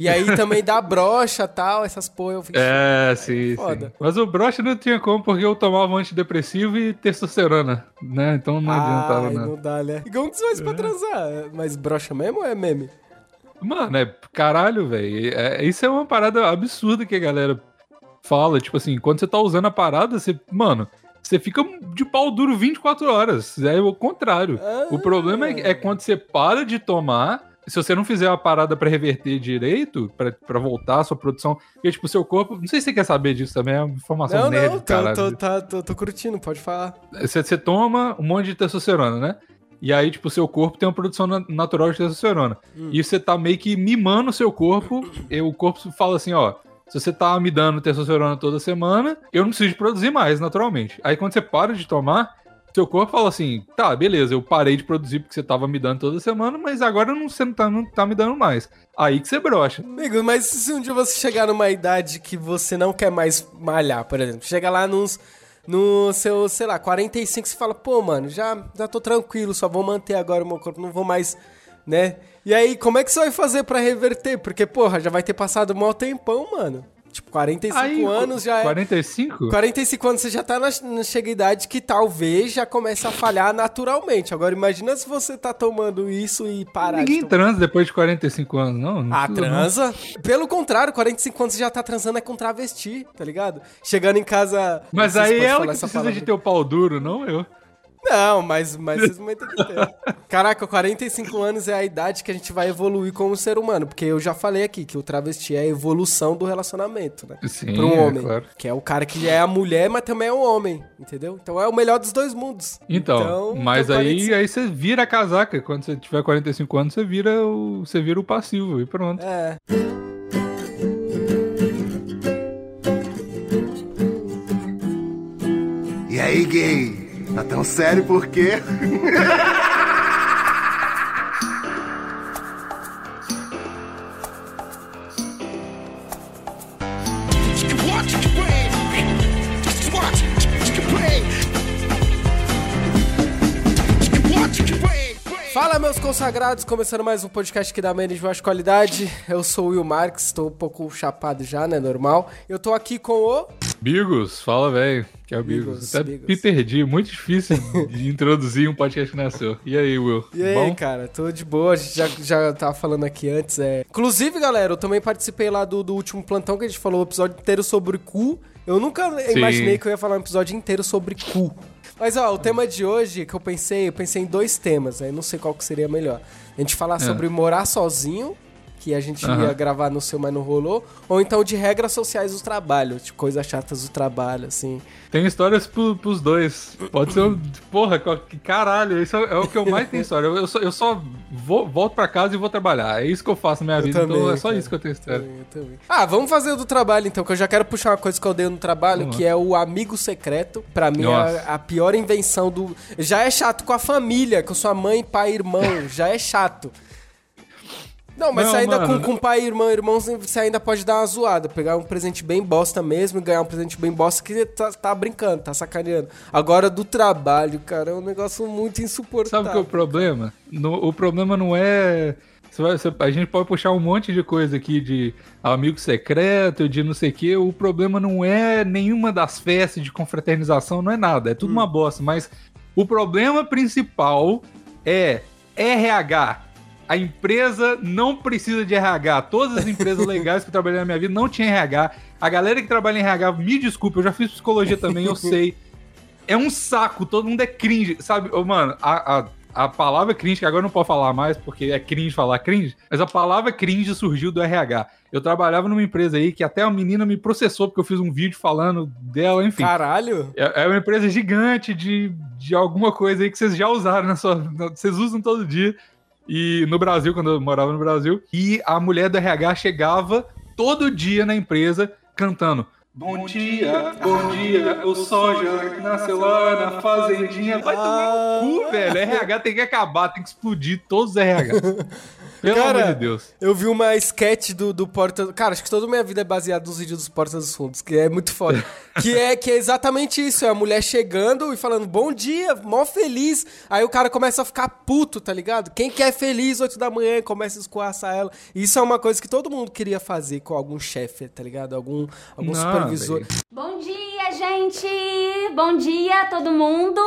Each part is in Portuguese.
E aí também dá brocha e tal, essas porra. Eu fiquei, É, sim, foda. sim. Mas o broche não tinha como, porque eu tomava antidepressivo e testosterona, né? Então não adiantava Ai, nada. não dá, né? E como que você faz pra transar? Mas brocha mesmo ou é meme? Mano, é caralho, velho. É, isso é uma parada absurda que a galera fala. Tipo assim, quando você tá usando a parada, você. Mano, você fica de pau duro 24 horas. É o contrário. O Ah. problema é, é quando você para de tomar. Se você não fizer a parada pra reverter direito, pra, pra voltar a sua produção. Porque, tipo, o seu corpo. Não sei se você quer saber disso também, é uma informação Não, nerd, não, tô, caralho. tô, tá- tô- tô curtindo, pode falar. Você, você toma um monte de testosterona, né? E aí, tipo, o seu corpo tem uma produção na- natural de testosterona. Hum. E você tá meio que mimando o seu corpo. E o corpo fala assim, ó. Se você tá me dando testosterona toda semana, eu não preciso de produzir mais, naturalmente. Aí quando você para de tomar, seu corpo fala assim, tá, beleza, eu parei de produzir porque você tava me dando toda semana, mas agora não, você não tá, não tá me dando mais. Aí que você brocha. Amigo, mas se um dia você chegar numa idade que você não quer mais malhar, por exemplo, chega lá nos. No seu, sei lá, 45, você fala, pô, mano, já, já tô tranquilo, só vou manter agora o meu corpo, não vou mais, né? E aí, como é que você vai fazer pra reverter? Porque, porra, já vai ter passado um maior tempão, mano. Tipo, 45 Aí, anos já é. 45? 45 anos você já tá na, na chega idade que talvez já comece a falhar naturalmente. Agora imagina se você tá tomando isso e parar Ninguém de tomar. transa depois de 45 anos, não. não Ah, precisa, não. transa? Pelo contrário, 45 anos você já tá transando é com travesti, tá ligado? Chegando em casa. Mas aí pode ela que essa precisa palavra. de ter o pau duro, não eu. Não, mas, mas vocês vão ter que ter. Caraca, 45 anos é a idade que a gente vai evoluir como ser humano. Porque eu já falei aqui que o travesti é a evolução do relacionamento, né? Sim, Pra um é homem. claro. Que é o cara que é a mulher, mas também é um homem, entendeu? Então é o melhor dos dois mundos. Então, mas então aí, 45 aí você vira a casaca. Quando você tiver 45 anos, você vira o, você vira o passivo e pronto. É. E aí, gay? Tá tão sério por quê? Fala, meus consagrados, começando mais um podcast que dá menos de baixa qualidade. Eu sou o Will Marques, estou um pouco chapado já, né? Normal. Eu tô aqui com o. Bigos, fala, velho. Que é o Bigos. Bigos, Até Bigos. me perdi. Muito difícil de introduzir um podcast que nasceu. E aí, Will? E aí, Bom? cara, tô de boa, a gente já, já tava falando aqui antes. É... Inclusive, galera, eu também participei lá do, do último plantão que a gente falou o episódio inteiro sobre cu. Eu nunca Sim. imaginei que eu ia falar um episódio inteiro sobre cu. Mas, ó, o tema de hoje que eu pensei, eu pensei em dois temas, aí não sei qual que seria melhor. A gente falar sobre morar sozinho, que a gente ia Aham. gravar no seu, mas não rolou, ou então de regras sociais do trabalho, de coisas chatas do trabalho, assim. Tem histórias pro, pros dois. Pode ser um. Porra, que caralho. Isso é, é o que eu mais tenho história. Eu, eu só, eu só vou, volto pra casa e vou trabalhar. É isso que eu faço na minha Eu vida. então também, é só cara. isso que eu tenho história. Também, eu também. Ah, vamos fazer o do trabalho então, que eu já quero puxar uma coisa que eu odeio no trabalho, Vamos que é o amigo secreto. Pra mim, é a, a pior invenção do. Já é chato com a família, com sua mãe, pai, irmão. já é chato. Não, mas Não, você ainda mano. com, com pai, irmão, irmão, você ainda pode dar uma zoada. Pegar um presente bem bosta mesmo e ganhar um presente bem bosta que tá, tá brincando, tá sacaneando. Agora do trabalho, cara, é um negócio muito insuportável. Sabe o que é o problema? No- o problema não é. a gente pode puxar um monte de coisa aqui de amigo secreto, de não sei o quê. O problema não é nenhuma das festas de confraternização, não é nada. É tudo uma bosta. Mas o problema principal é RH. A empresa não precisa de RH. Todas as empresas legais que eu trabalhei na minha vida não tinha RH. A galera que trabalha em RH, me desculpa, eu já fiz psicologia também, eu sei é um saco, todo mundo é cringe, sabe? Ô, mano, a, a, a palavra cringe, que agora eu não posso falar mais porque é cringe falar cringe, mas a palavra cringe surgiu do RH. Eu trabalhava numa empresa aí que até a menina me processou porque eu fiz um vídeo falando dela, enfim. Caralho? É, é uma empresa gigante de, de alguma coisa aí que vocês já usaram na sua. na- Vocês usam todo dia. E no Brasil, quando eu morava no Brasil, e a mulher do RH chegava todo dia na empresa cantando. Bom dia, bom dia, o sol já nasceu lá na fazendinha. Vai tomar no cu, velho. RH tem que acabar, tem que explodir todos os RH. Pelo Cara, amor de Deus. Eu vi uma sketch do, do Porta... Cara, acho que toda a minha vida é baseada nos vídeos dos Porta dos Fundos, que é muito foda. que, é, que é exatamente isso, é a mulher chegando e falando, bom dia, mó feliz. Aí o cara começa a ficar puto, tá ligado? Quem quer feliz 8 da manhã e começa a escoaçar ela. Isso é uma coisa que todo mundo queria fazer com algum chefe, tá ligado? Algum, algum Não, supervisor. Bom dia, gente! Bom dia, todo mundo!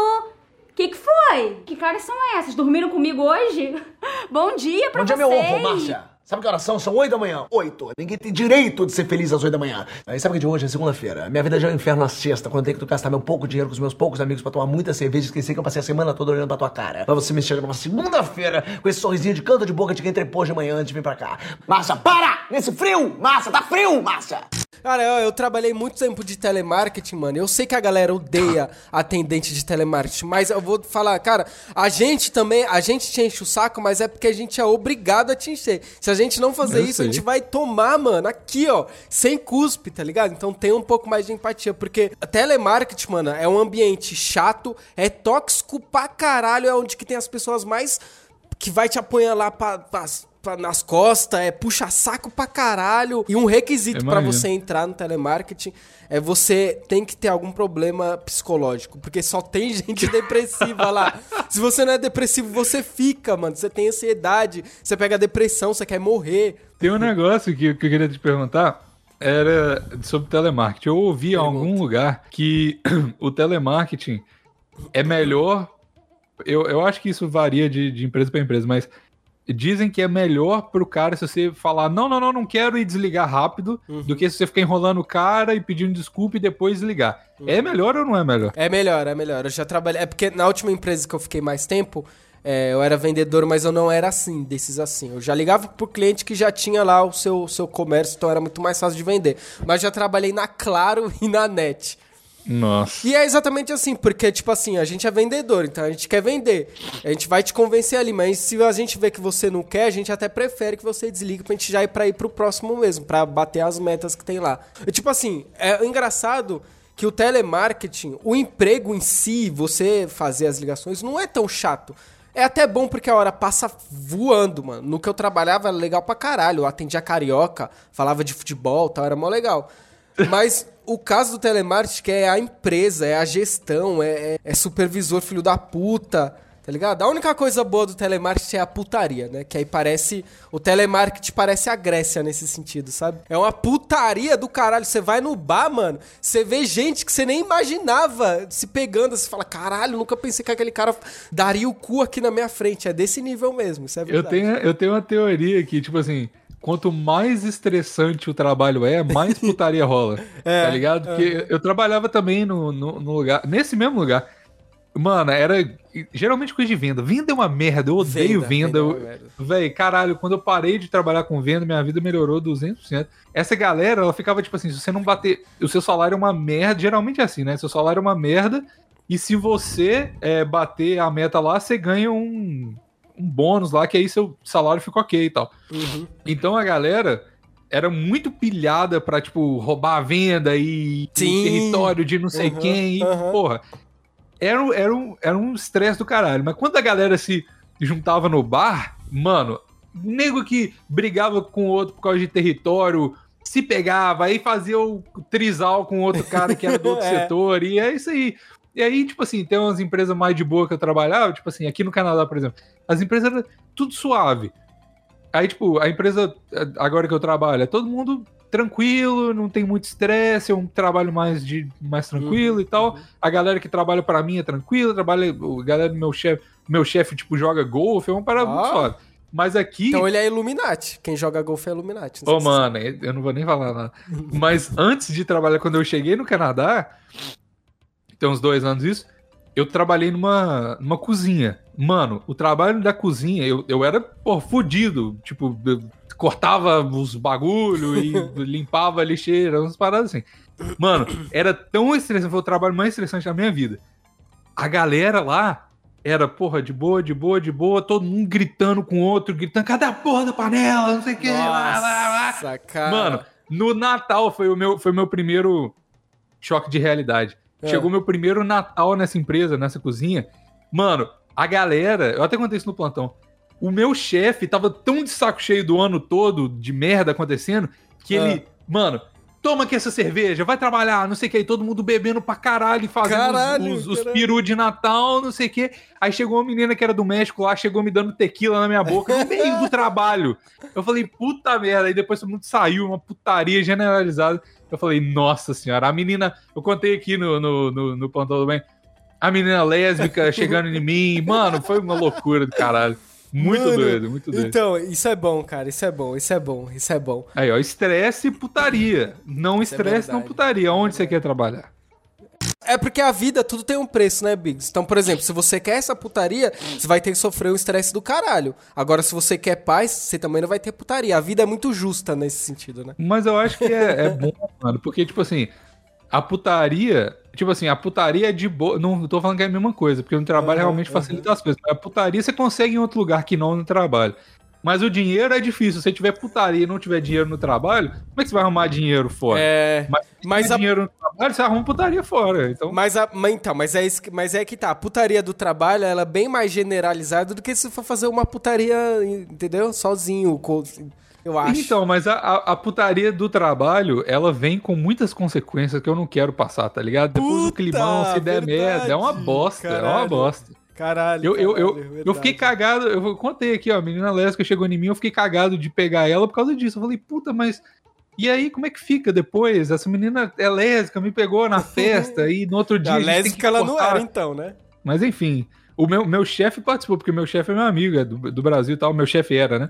O que, que foi? Que caras são essas? Dormiram comigo hoje? Bom dia pra Bom dia, vocês! meu ovo, Márcia. Sabe que horas são? São 8 da manhã. 8. Ninguém tem direito de ser feliz às 8 da manhã. Aí sabe que de hoje é segunda-feira. Minha vida já é um inferno na sexta, quando eu tenho que gastar meu pouco dinheiro com os meus poucos amigos pra tomar muita cerveja e esquecer que eu passei a semana toda olhando pra tua cara. Pra você me chegar numa segunda-feira com esse sorrisinho de canto de boca de quem trepou de manhã antes de vir pra cá. Márcia, para! Nesse frio! Márcia, tá frio, Márcia! Cara, eu, eu trabalhei muito tempo de telemarketing, mano. Eu sei que a galera odeia atendente de telemarketing, mas eu vou falar, cara, a gente também, a gente te enche o saco, mas é porque a gente é obrigado a te encher. Se a gente não fazer Eu isso, sei. a gente vai tomar, mano, aqui, ó, sem cuspe, tá ligado? Então tem um pouco mais de empatia, porque telemarketing, mano, é um ambiente chato, é tóxico pra caralho, é onde que tem as pessoas mais que vai te apanhar lá pra, pra- pra- nas costas, é puxa saco pra caralho. E um requisito pra Imagino. você entrar no telemarketing é você tem que ter algum problema psicológico, porque só tem gente depressiva lá. Se você não é depressivo, você fica, mano. Você tem ansiedade, você pega depressão, você quer morrer. Tem um negócio que, que eu queria te perguntar. Era sobre telemarketing. Eu ouvi em algum lugar que o telemarketing é melhor. Eu, eu acho que isso varia de, de empresa para empresa, mas dizem que é melhor pro cara se você falar não, não, não, não quero e desligar rápido, do que se você ficar enrolando o cara e pedindo desculpa e depois desligar. É melhor ou não é melhor? É melhor, é melhor. Eu já trabalhei. É porque na última empresa que eu fiquei mais tempo, é, eu era vendedor, mas eu não era assim, desses assim. Eu já ligava pro cliente que já tinha lá o seu, seu comércio, então era muito mais fácil de vender. Mas já trabalhei na Claro e na Net. Nossa. E é exatamente assim, porque, tipo assim, a gente é vendedor, então a gente quer vender. A gente vai te convencer ali, mas se a gente vê que você não quer, a gente até prefere que você desligue pra gente já ir pra ir pro próximo mesmo, pra bater as metas que tem lá. E, tipo assim, é engraçado que o telemarketing, o emprego em si, você fazer as ligações, não é tão chato. É até bom porque a hora passa voando, mano. No que eu trabalhava era legal pra caralho. Eu atendia carioca, falava de futebol tal, era mó legal. Mas o caso do telemarketing é a empresa, é a gestão, é, é- é supervisor filho da puta, tá ligado? A única coisa boa do telemarketing é a putaria, né? Que aí parece. O telemarketing parece a Grécia nesse sentido, sabe? É uma putaria do caralho. Você vai no bar, mano, você vê gente que você nem imaginava se pegando. Você fala, caralho, nunca pensei que aquele cara daria o cu aqui na minha frente. É desse nível mesmo, isso é Eu verdade. tenho, eu tenho uma teoria que, tipo assim, quanto mais estressante o trabalho é, mais putaria rola. É, tá ligado? Porque eu trabalhava também no, no, no lugar, nesse mesmo lugar. Mano, era geralmente coisa de venda. Venda é uma merda, eu odeio Venda, venda. é Eu-. Véi, caralho, quando eu parei de trabalhar com venda, minha vida melhorou 200%. Essa galera, ela ficava tipo assim, se você não bater, o seu salário é uma merda, geralmente é assim, né? Seu salário é uma merda, e se você é, bater a meta lá, você ganha um, um bônus lá, que aí seu salário fica ok e tal. Uhum. Então a galera era muito pilhada pra, tipo, roubar a venda e e Sim. território de não sei Uhum, quem. E, uhum. porra, era, um- era um era um estresse do caralho. Mas quando a galera se juntava no bar, mano, nego que brigava com o outro por causa de território, se pegava, aí fazia o trisal com outro cara que era do outro É. setor, e é isso aí. E aí, tipo assim, tem umas empresas mais de boa que eu trabalhava, tipo assim, aqui no Canadá, por exemplo, as empresas eram tudo suave. Aí, tipo, a empresa, agora que eu trabalho, é todo mundo tranquilo, não tem muito estresse, é um trabalho mais, de, mais tranquilo Uhum, e tal. A galera que trabalha pra mim é tranquila, trabalha, a galera do meu chefe, meu chefe, tipo, joga golfe, é uma parada Ah. muito suave. Mas aqui. Então ele é Illuminati. Quem joga golfe é Illuminati. Ô, você mano, eu não vou nem falar nada. Mas antes de trabalhar, quando eu cheguei no Canadá, tem uns dois anos isso, eu trabalhei numa, numa cozinha. Mano, o trabalho da cozinha, eu, eu era, pô, fudido. Tipo, cortava os bagulho e limpava a lixeira, umas paradas assim. Mano, era tão estressante, foi o trabalho mais estressante da minha vida. A galera lá era, porra, de boa, de boa, de boa, todo mundo gritando com o outro, gritando, cadê a porra da panela? Não sei o que, lá, lá, lá. Nossa, cara. Mano, no Natal foi o meu, foi o meu primeiro choque de realidade. É. Chegou meu primeiro Natal nessa empresa, nessa cozinha. Mano, a galera, eu até contei isso no plantão. O meu chefe tava tão de saco cheio do ano todo, de merda acontecendo, que Ah. ele, mano, toma aqui essa cerveja, vai trabalhar, não sei o que, aí todo mundo bebendo pra caralho, fazendo os- Caralho, os, os caralho. peru de Natal, não sei o que. Aí chegou uma menina que era do México lá, chegou me dando tequila na minha boca no meio do trabalho. Eu falei, puta merda, aí depois todo mundo saiu, uma putaria generalizada. Eu falei, nossa senhora, a menina, eu contei aqui no, no, no, no plantão do bem, a menina lésbica chegando em mim, mano, foi uma loucura do caralho. Muito Mano, doido, muito doido. Então, isso é bom, cara. Isso é bom, isso é bom, isso é bom. Aí, ó, estresse e putaria. Não Isso é estresse, não verdade. putaria. Onde você quer trabalhar? É porque a vida, tudo tem um preço, né, Biggs? Então, por exemplo, se você quer essa putaria, você vai ter que sofrer um estresse do caralho. Agora, se você quer paz, você também não vai ter putaria. A vida é muito justa nesse sentido, né? Mas eu acho que é, é bom, mano, porque, tipo assim, a putaria. Tipo assim, a putaria é de boa. Não tô falando que é a mesma coisa, porque no trabalho Aham, realmente facilita as coisas. Mas a putaria você consegue em outro lugar que não no trabalho. Mas o dinheiro é difícil. Se você tiver putaria e não tiver dinheiro no trabalho, como é que você vai arrumar dinheiro fora? É. Mas se mas tiver a- dinheiro no trabalho, você arruma putaria fora. Então, Mas, a, mas então, mas é, isso que- mas é que tá. A putaria do trabalho, ela é bem mais generalizada do que se for fazer uma putaria, entendeu? Sozinho, co- eu acho. Então, mas a, a, putaria do trabalho, ela vem com muitas consequências que eu não quero passar, tá ligado? Depois o Puta, climão, se der verdade. merda, é uma bosta, é uma Caralho. bosta. Caralho. Eu, eu, eu, caralho, eu fiquei cagado, eu contei aqui, ó, a menina lésbica chegou em mim, eu fiquei cagado de pegar ela por causa disso. Eu falei, puta, mas e aí, como é que fica depois? Essa menina é lésbica, me pegou na festa e no outro dia. A a lésbica ela não era, então, né? Mas enfim, o meu, meu chefe participou, porque meu chefe é meu amigo, é do, do Brasil e tal, meu chefe era, né?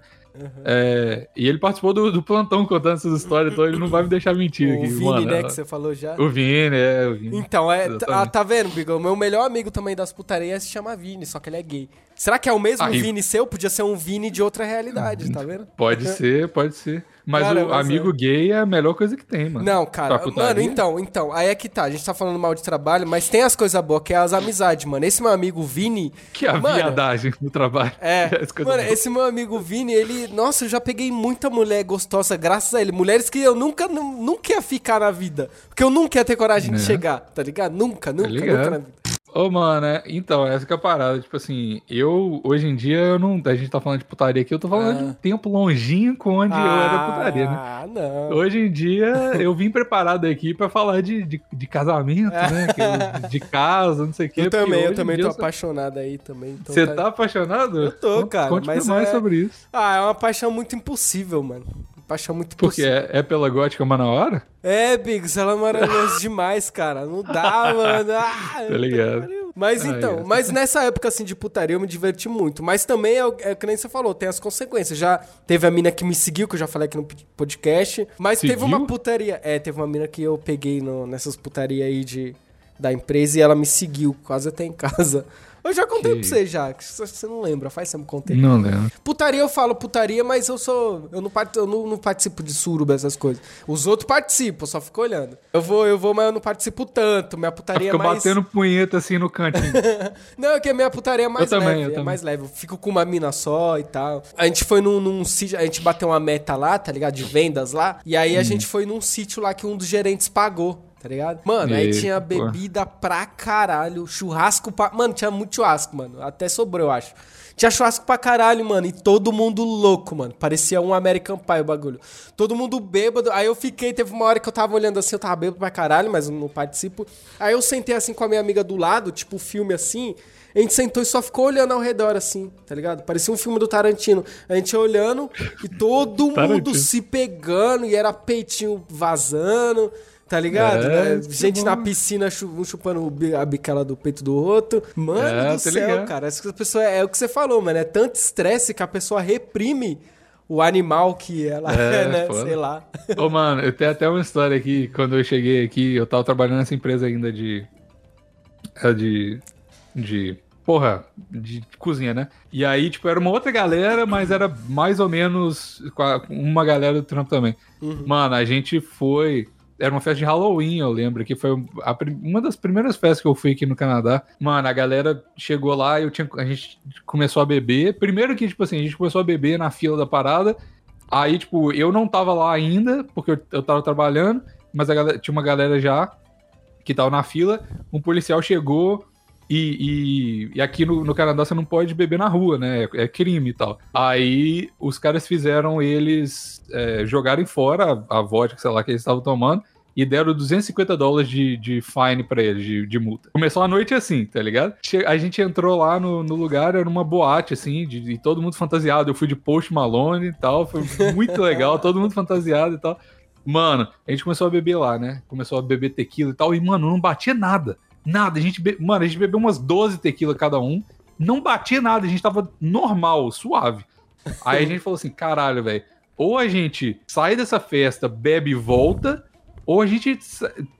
É, e ele participou do, do plantão contando essas histórias, então ele não vai me deixar mentir O aqui. Vini, mano, né, que você falou já. O Vini, é, o Vini. Então, é. Exatamente. Ah, tá vendo, Bigo? O meu melhor amigo também das putarias se chama Vini, só que ele é gay. Será que é o mesmo Aí- Vini seu? Podia ser um Vini de outra realidade, tá vendo? Pode ser, pode ser. Mas Cara, o mas amigo é. gay é a melhor coisa que tem, mano. Não, cara. Mano, então, então. Aí é que tá. A gente tá falando mal de trabalho, mas tem as coisas boas, que é as amizades, mano. Esse meu amigo Vini. Que a Mano, viadagem no trabalho. É, mano, boas. esse meu amigo Vini, ele. Nossa, eu já peguei muita mulher gostosa graças a ele. Mulheres que eu nunca, nu- nunca ia ficar na vida. Porque eu nunca ia ter coragem de Né? chegar, tá ligado? Nunca, nunca, ligado. nunca na vida. Ô, mano, é- então, essa que é a parada. Tipo assim, eu, hoje em dia, eu não. A gente tá falando de putaria aqui, eu tô falando de um tempo longínquo onde eu era putaria, né? Ah, não. Hoje em dia, eu vim preparado aqui pra falar de, de, de casamento, né? que De casa, não sei o quê. Eu também, eu também tô eu sou- apaixonado aí também. então Você tá apaixonado? Eu tô, Conte- cara, Conte mas mais é- sobre isso. Ah, é uma paixão muito impossível, mano. Paixão muito Porque é, é pela gótica Manauara? É, Biggs, ela é maravilhosa demais, cara. Não dá, mano. Ah, Tá ligado? Mas Ah, então, é. mas nessa época assim de putaria eu me diverti muito. Mas também é, é que nem você falou, tem as consequências. Já teve a mina que me seguiu, que eu já falei aqui no podcast. Mas teve Seguiu? uma putaria. É, teve uma mina que eu peguei no- nessas putarias aí de, da empresa e ela me seguiu, quase até em casa. Eu já contei Que pra você já, que você não lembra, faz tempo que eu contei. Não lembro. Putaria eu falo putaria, mas eu sou. Eu não, eu não, não participo de suruba, essas coisas. Os outros participam, só fico olhando. Eu vou, eu vou, mas eu não participo tanto. Minha putaria Fica é mais. batendo punheta assim no cantinho. Não, é que a minha putaria é mais Eu também, leve. eu é também. mais leve. Eu fico com uma mina só e tal. A gente foi num, num sítio, a gente bateu uma meta lá, tá ligado? De vendas lá. E aí Hum. a gente foi num sítio lá que um dos gerentes pagou. Tá ligado? Mano, aí Eita, tinha pô. bebida pra caralho, churrasco pra. Mano, tinha muito churrasco, mano. Até sobrou, eu acho. Tinha churrasco pra caralho, mano. E todo mundo louco, mano. Parecia um American Pie o bagulho. Todo mundo bêbado. Aí eu fiquei, teve uma hora que eu tava olhando assim, eu tava bêbado pra caralho, mas eu não participo. Aí eu sentei assim com a minha amiga do lado, tipo filme assim. A gente sentou e só ficou olhando ao redor assim, tá ligado? Parecia um filme do Tarantino. A gente olhando e todo mundo Tarantino. se pegando e era peitinho vazando. Tá ligado? É, né? Gente tá na bom. piscina um chupando a bicela do peito do outro. Mano É, do céu, ligado. cara. Essa pessoa é, é o que você falou, mano. É tanto estresse que a pessoa reprime o animal que ela é, É, né? foda. Sei lá. Ô, mano, eu tenho até uma história aqui. Quando eu cheguei aqui, eu tava trabalhando nessa empresa ainda de. é, De. De. Porra, de cozinha, né? E aí, tipo, era uma outra galera, mas era mais ou menos uma galera do trampo também. Mano, a gente foi. Era uma festa de Halloween, eu lembro, que foi a uma das primeiras festas que eu fui aqui no Canadá. Mano, a galera chegou lá e eu tinha, a gente começou a beber. Primeiro que, tipo assim, a gente começou a beber na fila da parada. Aí, tipo, eu não tava lá ainda, porque eu, eu tava trabalhando, mas galera, tinha uma galera já que tava na fila. Um policial chegou E, e, e aqui no, no Canadá você não pode beber na rua, né? É, é crime e tal. Aí os caras fizeram eles é, jogarem fora a, a vodka, sei lá, que eles estavam tomando e deram 250 dólares de, de fine pra eles, de, de multa. Começou a noite assim, tá ligado? A gente entrou lá no, no lugar, era uma boate, assim, de, de todo mundo fantasiado. Eu fui de Post Malone e tal, foi muito legal, todo mundo fantasiado e tal. Mano, a gente começou a beber lá, né? Começou a beber tequila e tal, e, mano, não batia nada. Nada, a gente, be... mano, a gente bebeu umas 12 tequila cada um, não batia nada, a gente tava normal, suave. Aí a gente falou assim, caralho, velho, ou a gente sai dessa festa, bebe e volta, ou a gente.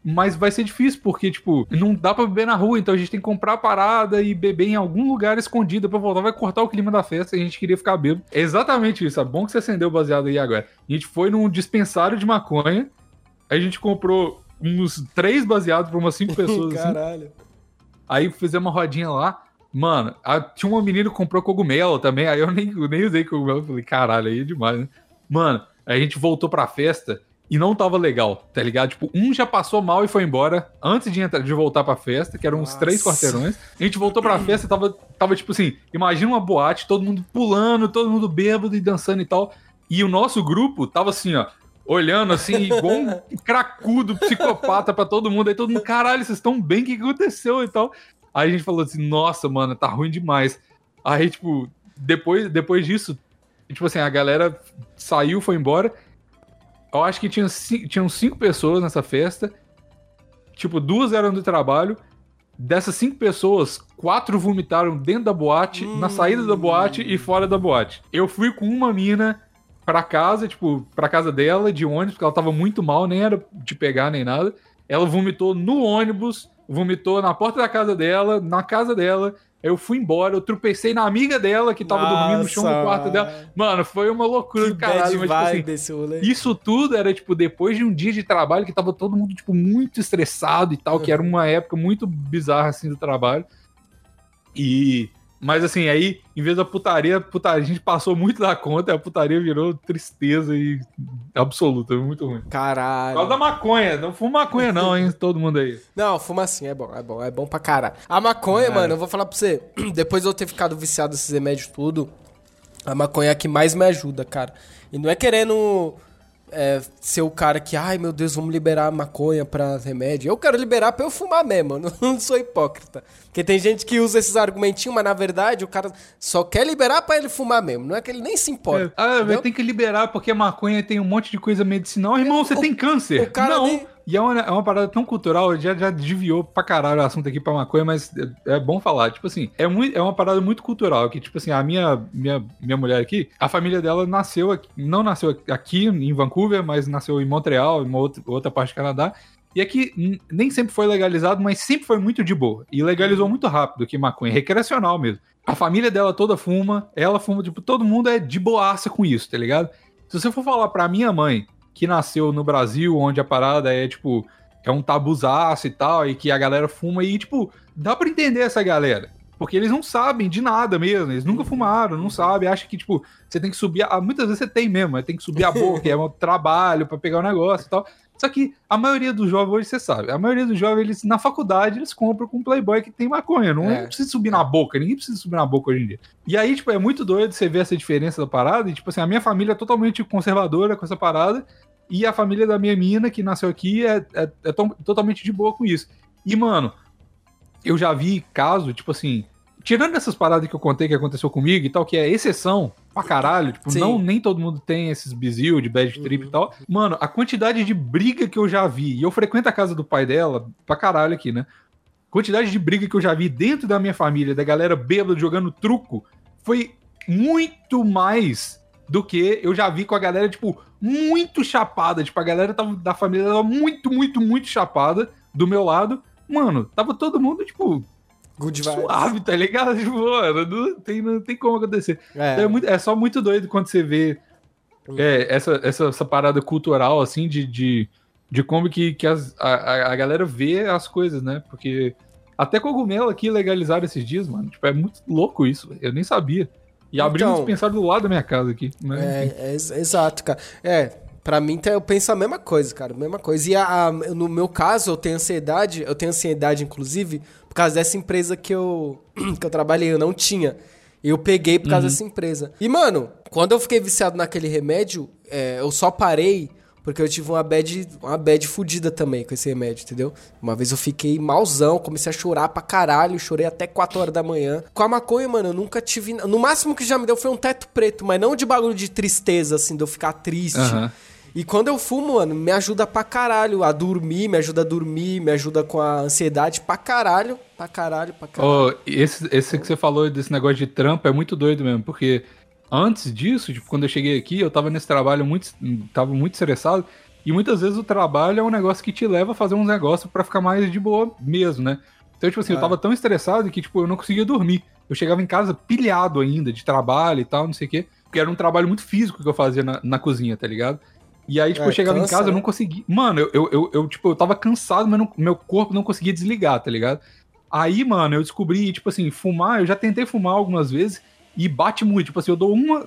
Mas vai ser difícil, porque, tipo, não dá pra beber na rua, então a gente tem que comprar a parada e beber em algum lugar escondido pra voltar. Vai cortar o clima da festa e a gente queria ficar bêbado. É exatamente isso. É bom que você acendeu o baseado aí agora. A gente foi num dispensário de maconha, a gente comprou uns três baseados pra umas cinco pessoas. assim. Caralho. Aí fizemos uma rodinha lá. Mano, a- tinha uma menina que comprou cogumelo também. Aí eu nem, eu nem usei cogumelo. Eu Falei, caralho, aí é demais, né? Mano, a gente voltou pra festa e não tava legal, tá ligado? Tipo, um já passou mal e foi embora antes de, entrar, de voltar pra festa, que eram uns Nossa. três quarteirões. A gente voltou pra festa e tava, tava tipo assim: imagina uma boate, todo mundo pulando, todo mundo bêbado e dançando e tal. E o nosso grupo tava assim, ó. Olhando assim, igual um cracudo, psicopata pra todo mundo. Aí todo mundo, caralho, vocês estão bem? O que aconteceu e tal? Aí a gente falou assim, nossa, mano, tá ruim demais. Aí, tipo, depois, depois disso, tipo assim, a galera saiu, foi embora. Eu acho que tinha, tinham cinco pessoas nessa festa. Tipo, duas eram do trabalho. Dessas cinco pessoas, quatro vomitaram dentro da boate, na saída da boate e fora da boate. Eu fui com uma mina pra casa, tipo, pra casa dela, de ônibus, porque ela tava muito mal, nem era de pegar nem nada. Ela vomitou no ônibus, vomitou na porta da casa dela, na casa dela. Eu fui embora, eu tropecei na amiga dela que tava dormindo no chão do Nossa, quarto dela. Mano, foi uma loucura do caralho, mas tipo assim, vibe esse rolê. isso tudo era, tipo, depois de um dia de trabalho que tava todo mundo, tipo, muito estressado e tal, que era uma época muito bizarra, assim, do trabalho. E... Mas, assim, aí, em vez da putaria, putaria, a gente passou muito da conta, a putaria virou tristeza e absoluta, muito ruim. Por Caralho. causa da maconha, não fuma maconha não, hein, todo mundo aí. Não, fuma assim, é bom, é bom, é bom pra caralho. A maconha, É. mano, eu vou falar pra você, depois de eu ter ficado viciado nesses remédios tudo, a maconha é a que mais me ajuda, cara. E não é querendo é, ser o cara que, ai meu Deus, vamos liberar a maconha pra remédio. Eu quero liberar pra eu fumar mesmo, não, não sou hipócrita. Porque tem gente que usa esses argumentinhos, mas na verdade o cara só quer liberar pra ele fumar mesmo. Não é que ele nem se importa. Ah, vai entendeu? ter que liberar porque a maconha tem um monte de coisa medicinal. Irmão, você tem câncer. o cara não. nem- E é uma, é uma parada tão cultural, já, já desviou pra caralho o assunto aqui pra maconha, mas é, é bom falar. Tipo assim, é, muito, é uma parada muito cultural, que tipo assim, a minha, minha, minha mulher aqui, a família dela nasceu aqui, não nasceu aqui em Vancouver, mas nasceu em Montreal, em uma outra, outra parte do Canadá. E aqui nem sempre foi legalizado, mas sempre foi muito de boa. E legalizou muito rápido que maconha, recreacional mesmo. A família dela toda fuma, ela fuma, tipo, todo mundo é de boaça com isso, tá ligado? Se você for falar pra minha mãe, que nasceu no Brasil, onde a parada é, tipo, é um tabuzaço e tal, e que a galera fuma, e, tipo, dá pra entender essa galera. Porque eles não sabem de nada mesmo, eles nunca fumaram, não sabem, acham que, tipo, você tem que subir. A... Muitas vezes você tem mesmo, mas tem que subir a boca, é um trabalho pra pegar o negócio e tal. Só que a maioria dos jovens hoje, você sabe, a maioria dos jovens, eles, na faculdade, eles compram com um Playboy que tem maconha. Não, É. não precisa subir na boca, ninguém precisa subir na boca hoje em dia. E aí, tipo, é muito doido você ver essa diferença da parada. E, tipo assim, a minha família é totalmente conservadora com essa parada. E a família da minha mina, que nasceu aqui, é, é, é to- totalmente de boa com isso. E, mano, eu já vi caso, tipo assim, tirando essas paradas que eu contei que aconteceu comigo e tal, que é exceção pra caralho, tipo, Sim. não, nem todo mundo tem esses bizil de bad trip e tal. Mano, a quantidade de briga que eu já vi, e eu frequento a casa do pai dela pra caralho aqui, né? Quantidade de briga que eu já vi dentro da minha família, da galera bêbada jogando truco, foi muito mais do que eu já vi com a galera, tipo, muito chapada. Tipo, a galera tava, da família tava muito, muito, muito chapada do meu lado. Mano, tava todo mundo, tipo, Good vibes. suave, tá ligado? Tipo, mano, não tem, não tem como acontecer. É. Então é, muito- é só muito doido quando você vê é, essa, essa, essa parada cultural, assim, de, de, de como que, que as- a, a- galera vê as coisas, né? Porque até cogumelo aqui legalizaram esses dias, mano. Tipo, é muito louco isso, eu nem sabia. E abriu um Então- dispensário do lado da minha casa aqui. Né? É, é ex- exato, cara. É, Pra mim, tá- eu penso a mesma coisa, cara. A mesma coisa. E a- a- no meu caso, eu tenho ansiedade. Eu tenho ansiedade, inclusive, por causa dessa empresa que eu, que eu trabalhei. Eu não tinha. Eu peguei por causa dessa empresa. E, mano, quando eu fiquei viciado naquele remédio, é, eu só parei porque eu tive uma bad, uma bad fudida também com esse remédio, entendeu? Uma vez eu fiquei malzão, comecei a chorar pra caralho, chorei até 4 horas da manhã. Com a maconha, mano, eu nunca tive. No máximo que já me deu foi um teto preto, mas não de bagulho de tristeza, assim, de eu ficar triste. Aham. E quando eu fumo, mano, me ajuda pra caralho a dormir, me ajuda a dormir, me ajuda com a ansiedade pra caralho, pra caralho, pra caralho. Ó, esse, esse que você falou desse negócio de trampo é muito doido mesmo, porque antes disso, tipo, quando eu cheguei aqui, eu tava nesse trabalho muito, tava muito estressado, e muitas vezes o trabalho é um negócio que te leva a fazer uns negócios pra ficar mais de boa mesmo, né? Então, tipo assim, eu É. tava tão estressado que, tipo, eu não conseguia dormir. Eu chegava em casa pilhado ainda, de trabalho e tal, não sei o quê, porque era um trabalho muito físico que eu fazia na, na cozinha, tá ligado? E aí, tipo, É, eu chegava em cansa, casa, eu né? não conseguia. Mano, eu, eu, eu, eu, tipo, eu tava cansado, mas não- meu corpo não conseguia desligar, tá ligado? Aí, mano, eu descobri, tipo assim, fumar, eu já tentei fumar algumas vezes e bate muito. Tipo assim, eu dou uma.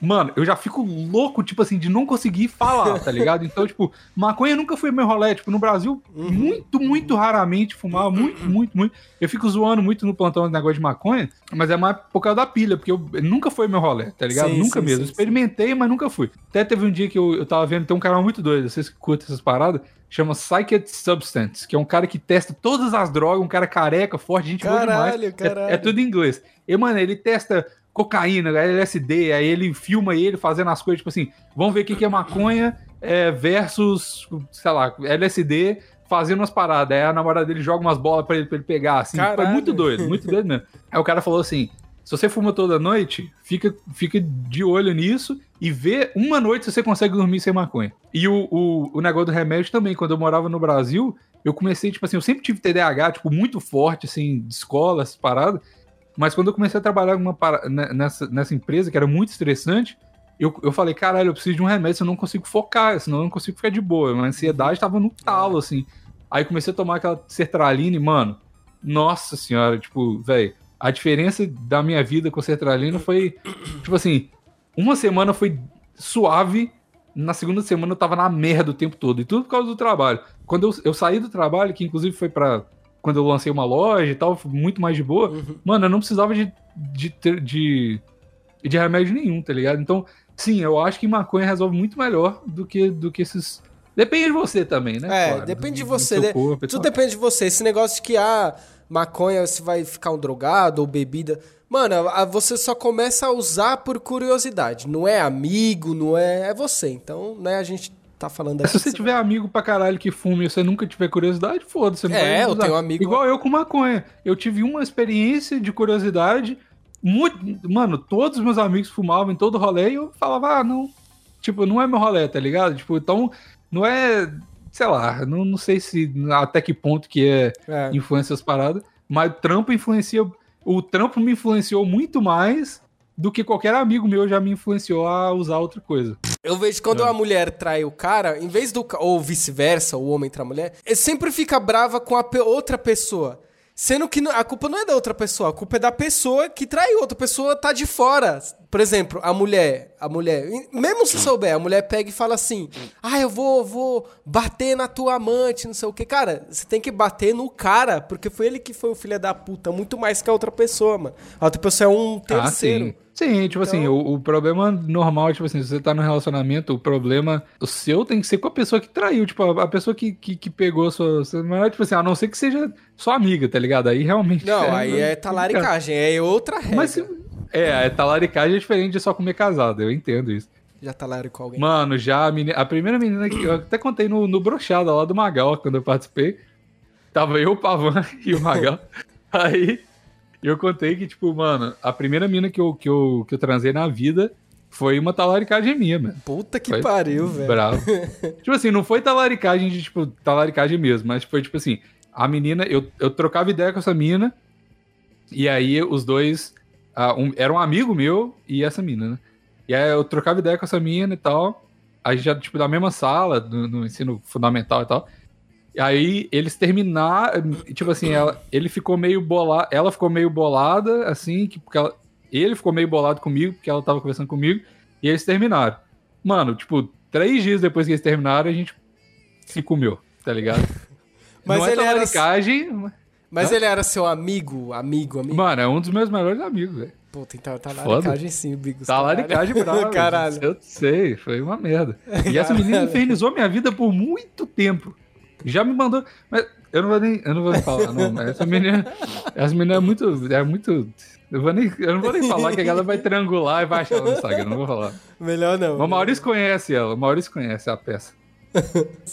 Mano, eu já fico louco, tipo assim, de não conseguir falar, tá ligado? Então, tipo, maconha nunca foi meu rolê. Tipo, no Brasil, Uhum. muito, muito raramente fumava, muito, muito, muito. Eu fico zoando muito no plantão esse negócio de maconha, mas é mais por causa da pilha, porque eu, nunca foi meu rolê, tá ligado? Sim, nunca sim, mesmo. sim, Experimentei, mas nunca fui. Até teve um dia que eu, eu tava vendo, tem um canal muito doido, vocês que curtem essas paradas, chama Psyched Substance, que é um cara que testa todas as drogas, um cara careca, forte, gente boa demais. Caralho, É- caralho. É, tudo em inglês. E, mano, ele testa cocaína, LSD, aí ele filma ele fazendo as coisas, tipo assim, vamos ver o que, que é maconha é, versus, sei lá, LSD, fazendo umas paradas. Aí a namorada dele joga umas bolas pra ele, pra ele pegar, assim. Foi Caralho. muito doido, muito doido mesmo. Aí o cara falou assim, se você fuma toda noite, fica, fica de olho nisso e vê uma noite se você consegue dormir sem maconha. E o, o, o negócio do remédio também, quando eu morava no Brasil, eu comecei, tipo assim, eu sempre tive TDAH, tipo, muito forte, assim, de escola, essas paradas. Mas quando eu comecei a trabalhar para- ne- nessa, nessa empresa, que era muito estressante, eu, eu falei, caralho, eu preciso de um remédio, senão eu não consigo focar, senão eu não consigo ficar de boa. A ansiedade tava no talo, assim. Aí comecei a tomar aquela sertralina e, mano, nossa senhora, tipo, velho, a diferença da minha vida com sertralina foi, tipo assim, uma semana foi suave, na segunda semana eu tava na merda o tempo todo, e tudo por causa do trabalho. Quando eu, eu saí do trabalho, que inclusive foi pra. Quando eu lancei uma loja e tal, muito mais de boa, mano, eu não precisava de, de, ter- de, de remédio nenhum, tá ligado? Então, sim, eu acho que maconha resolve muito melhor do que, do que esses. Depende de você também, né? É, Claro, depende de do- do você, né? corpo Tudo tal. depende de você. Esse negócio de que, ah, maconha você vai ficar um drogado ou bebida. Mano, a- você só começa a usar por curiosidade. Não é amigo, não é. É você. Então, né, a gente tá falando aqui. se você tiver amigo pra caralho que fume e você nunca tiver curiosidade, foda-se. É, eu tenho um amigo- Igual eu com maconha. Eu tive uma experiência de curiosidade. Muito... Mano, todos os meus amigos fumavam em todo rolê e eu falava, ah, não. Tipo, não é meu rolê, tá ligado? Tipo, então, não é. Sei lá, não, não sei se até que ponto que é É. influência as paradas, mas o trampo influencia. O trampo me influenciou muito mais do que qualquer amigo meu já me influenciou a usar outra coisa. Eu vejo quando a mulher trai o cara, em vez do. Ou vice-versa, o homem trai a mulher, ele sempre fica brava com a outra pessoa. Sendo que a culpa não é da outra pessoa, a culpa é da pessoa que traiu. Outra pessoa tá de fora. Por exemplo, a mulher, a mulher, mesmo se souber, a mulher pega e fala assim: Ah, eu vou, vou bater na tua amante, não sei o que. Cara, você tem que bater no cara, porque foi ele que foi o filho da puta, muito mais que a outra pessoa, mano. A outra pessoa é um terceiro. Ah, sim. Tipo assim, Então- o, o problema normal, tipo assim, se você tá no relacionamento, o problema o seu tem que ser com a pessoa que traiu, tipo, a, a pessoa que, que, que pegou a sua, sua. Não é, tipo assim, a não ser que seja sua amiga, tá ligado? Aí realmente. Não, aí é talaricagem, é outra regra. Mas é, a talaricagem é diferente de só comer casado, eu entendo isso. Já talaricou alguém. Mano, já a, menina, a primeira menina que eu até contei no, no brochada lá do Magal, quando eu participei. Tava eu, o Pavan e o Magal. Aí eu contei que, tipo, mano, a primeira mina que eu, que eu, que eu transei na vida foi uma talaricagem minha, mano. Puta que Foi pariu, velho. Bravo. tipo assim, não foi talaricagem de, tipo, talaricagem mesmo, mas foi, tipo assim, a menina, eu, eu trocava ideia com essa mina, e aí os dois, ah, um, era um amigo meu e essa mina, né? E aí eu trocava ideia com essa mina e tal, a gente já, tipo, da mesma sala, no, no ensino fundamental e tal, aí eles terminaram, tipo assim, ela, ele ficou meio bolado, ela ficou meio bolada, assim, que, porque ela, ele ficou meio bolado comigo, porque ela tava conversando comigo, e eles terminaram. Mano, tipo, três dias depois que eles terminaram, a gente se comeu, tá ligado? Mas não é ele era- talaricagem, Mas ele era seu amigo, amigo, amigo. Mano, é um dos meus melhores amigos, velho. Puta, então tá laricagem sim, Bigos. Tá laricagem brava. Caralho. Eu sei, foi uma merda. E essa menina infernizou minha vida por muito tempo. Já me mandou. Mas eu não vou nem. Eu não vou nem falar, não. Mas essa menina. Essa menina é muito. É muito. Eu, vou nem, eu não vou nem falar que ela vai triangular e vai achar ela no Instagram. Não vou falar. Melhor não. Mas o Maurício conhece ela. O Maurício conhece a peça.